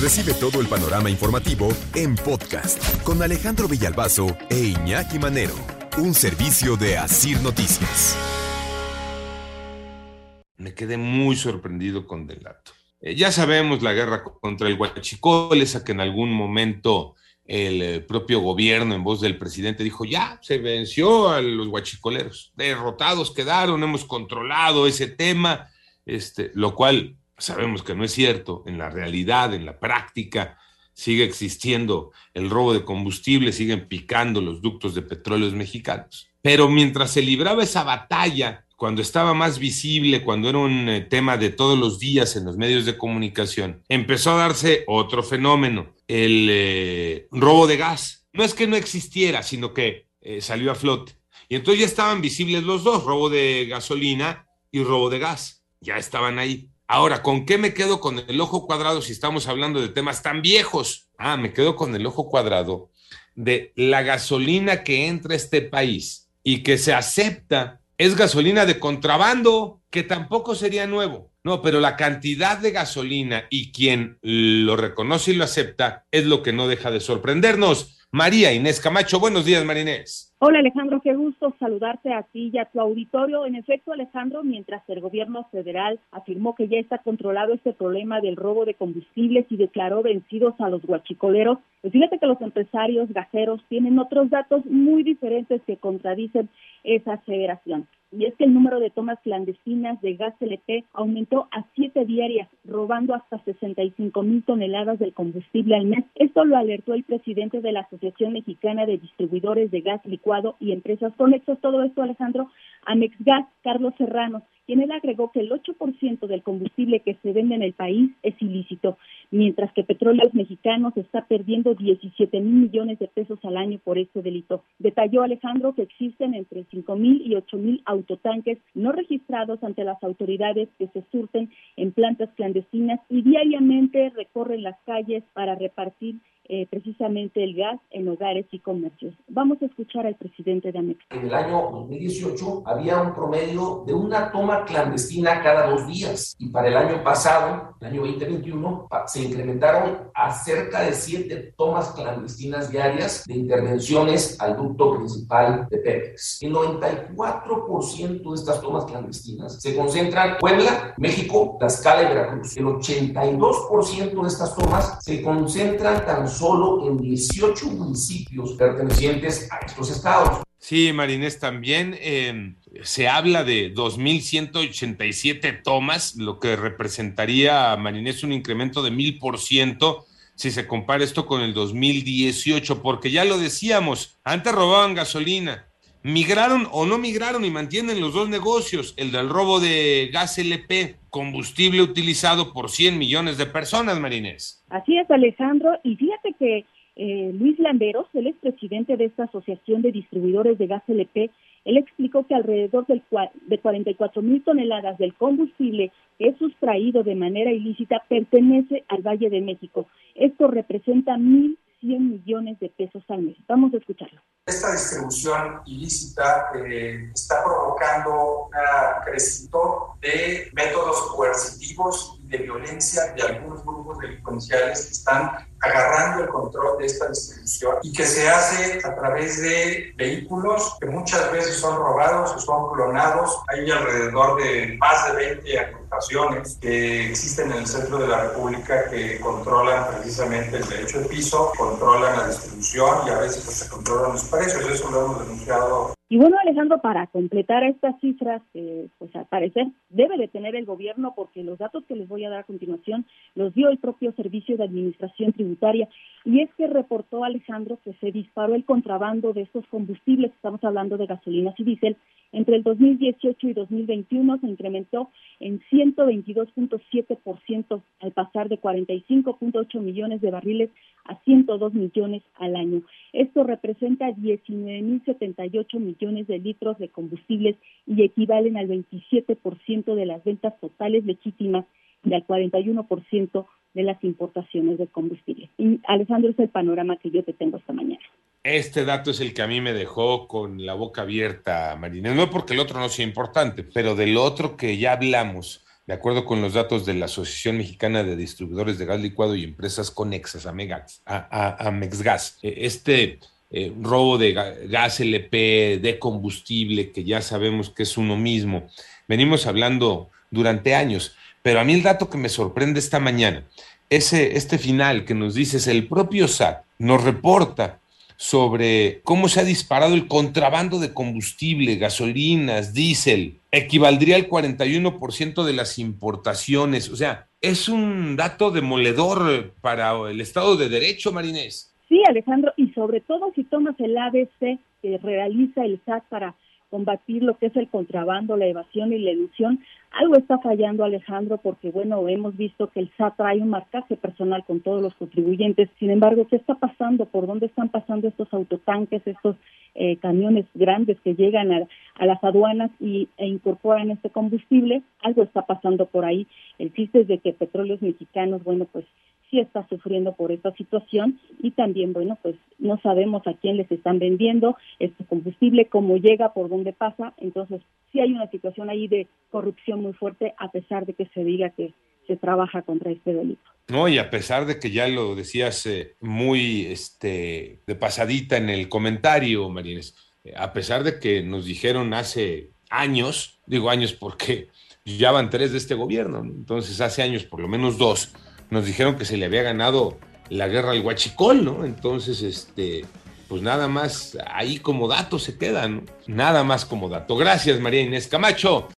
Recibe todo el panorama informativo en podcast con Alejandro Villalbazo e Iñaki Manero, un servicio de Asir Noticias. Me quedé muy sorprendido con Delato. Eh, ya sabemos la guerra contra el huachicol, esa que en algún momento el eh, propio gobierno, en voz del presidente, dijo, ya, se venció a los huachicoleros, derrotados quedaron, hemos controlado ese tema, este, lo cual sabemos que no es cierto, en la realidad, en la práctica, sigue existiendo el robo de combustible, siguen picando los ductos de petróleos mexicanos. Pero mientras se libraba esa batalla, cuando estaba más visible, cuando era un eh, tema de todos los días en los medios de comunicación, empezó a darse otro fenómeno, el eh, robo de gas. No es que no existiera, sino que eh, salió a flote. Y entonces ya estaban visibles los dos, robo de gasolina y robo de gas. Ya estaban ahí. Ahora, ¿con qué me quedo con el ojo cuadrado si estamos hablando de temas tan viejos? Ah, me quedo con el ojo cuadrado de la gasolina que entra a este país y que se acepta es gasolina de contrabando, que tampoco sería nuevo. No, pero la cantidad de gasolina y quien lo reconoce y lo acepta es lo que no deja de sorprendernos. María Inés Camacho, buenos días, Marinés. Hola Alejandro, qué gusto saludarte a ti y a tu auditorio. En efecto, Alejandro, mientras el gobierno federal afirmó que ya está controlado este problema del robo de combustibles y declaró vencidos a los guachicoleros, pues fíjate que los empresarios gaseros tienen otros datos muy diferentes que contradicen esa aseveración y es que el número de tomas clandestinas de gas LP aumentó a siete diarias, robando hasta 65 mil toneladas del combustible al mes. Esto lo alertó el presidente de la Asociación Mexicana de Distribuidores de Gas Licuado y Empresas Conexos. Todo esto, Alejandro, Amexgas, Carlos Serrano quien él agregó que el 8% del combustible que se vende en el país es ilícito, mientras que Petróleos Mexicanos está perdiendo 17 mil millones de pesos al año por este delito. Detalló Alejandro que existen entre 5 mil y 8 mil autotanques no registrados ante las autoridades que se surten en plantas clandestinas y diariamente recorren las calles para repartir eh, precisamente el gas en hogares y comercios. Vamos a escuchar al presidente de Amex. En el año 2018 había un promedio de una toma clandestina cada dos días y para el año pasado, el año 2021, se incrementaron a cerca de siete tomas clandestinas diarias de intervenciones al ducto principal de Pemex. El 94% de estas tomas clandestinas se concentran en Puebla, México, Tlaxcala y Veracruz. El 82% de estas tomas se concentran tan solo en 18 municipios pertenecientes a estos estados. Sí, Marinés, también eh, se habla de 2.187 tomas, lo que representaría, Marinés, un incremento de 1.000% si se compara esto con el 2018, porque ya lo decíamos, antes robaban gasolina, migraron o no migraron y mantienen los dos negocios, el del robo de gas LP, combustible utilizado por 100 millones de personas, Marinés. Así es, Alejandro, y fíjate que eh, Luis Landeros, él es presidente de esta Asociación de Distribuidores de Gas LP, él explicó que alrededor del, de 44 mil toneladas del combustible que es sustraído de manera ilícita pertenece al Valle de México. Esto representa 1.100 millones de pesos al mes. Vamos a escucharlo. Esta distribución ilícita eh, está provocando un crecimiento de métodos coercitivos y de violencia de algunos grupos delincuenciales que están agarrando el control de esta distribución y que se hace a través de vehículos que muchas veces son robados o son clonados. Hay alrededor de más de 20 agrupaciones que existen en el centro de la República que controlan precisamente el derecho de piso, controlan la distribución y a veces se controlan los precios. Eso lo hemos denunciado y bueno, Alejandro, para completar estas cifras, eh, pues al parecer debe de tener el gobierno, porque los datos que les voy a dar a continuación los dio el propio Servicio de Administración Tributaria. Y es que reportó Alejandro que se disparó el contrabando de estos combustibles, estamos hablando de gasolinas y diésel, entre el 2018 y 2021 se incrementó en 122.7% al pasar de 45.8 millones de barriles a 102 millones al año. Esto representa 19.078 millones de litros de combustibles y equivalen al 27% de las ventas totales legítimas y al 41% de las importaciones de combustible. Y Alejandro, es el panorama que yo te tengo esta mañana. Este dato es el que a mí me dejó con la boca abierta, Marina. No porque el otro no sea importante, pero del otro que ya hablamos, de acuerdo con los datos de la Asociación Mexicana de Distribuidores de Gas Licuado y Empresas Conexas, Amegas, a, a, Mexgas, eh, este eh, robo de gas LP, de combustible, que ya sabemos que es uno mismo, venimos hablando durante años, pero a mí el dato que me sorprende esta mañana, ese, este final que nos dices, el propio SAT nos reporta sobre cómo se ha disparado el contrabando de combustible, gasolinas, diésel, equivaldría al 41% de las importaciones. O sea, es un dato demoledor para el Estado de Derecho, Marinés. Sí, Alejandro, y sobre todo si tomas el ABC que realiza el SAT para combatir lo que es el contrabando, la evasión y la ilusión, algo está fallando Alejandro porque bueno, hemos visto que el SAT trae un marcaje personal con todos los contribuyentes, sin embargo, ¿qué está pasando? ¿Por dónde están pasando estos autotanques, estos eh, camiones grandes que llegan a, las aduanas y, e incorporan este combustible? Algo está pasando por ahí. El chiste es de que petróleos mexicanos, bueno, pues sí está sufriendo por esta situación y también, bueno, pues no sabemos a quién les están vendiendo este combustible, cómo llega, por dónde pasa. Entonces, sí hay una situación ahí de corrupción muy fuerte a pesar de que se diga que se trabaja contra este delito. No, y a pesar de que ya lo decías eh, muy este, de pasadita en el comentario, Marines, eh, a pesar de que nos dijeron hace años, digo años porque ya van tres de este gobierno, entonces hace años por lo menos dos, nos dijeron que se le había ganado la guerra al huachicol, ¿no? Entonces, este, pues nada más ahí como dato se queda, ¿no? Nada más como dato. Gracias, María Inés Camacho.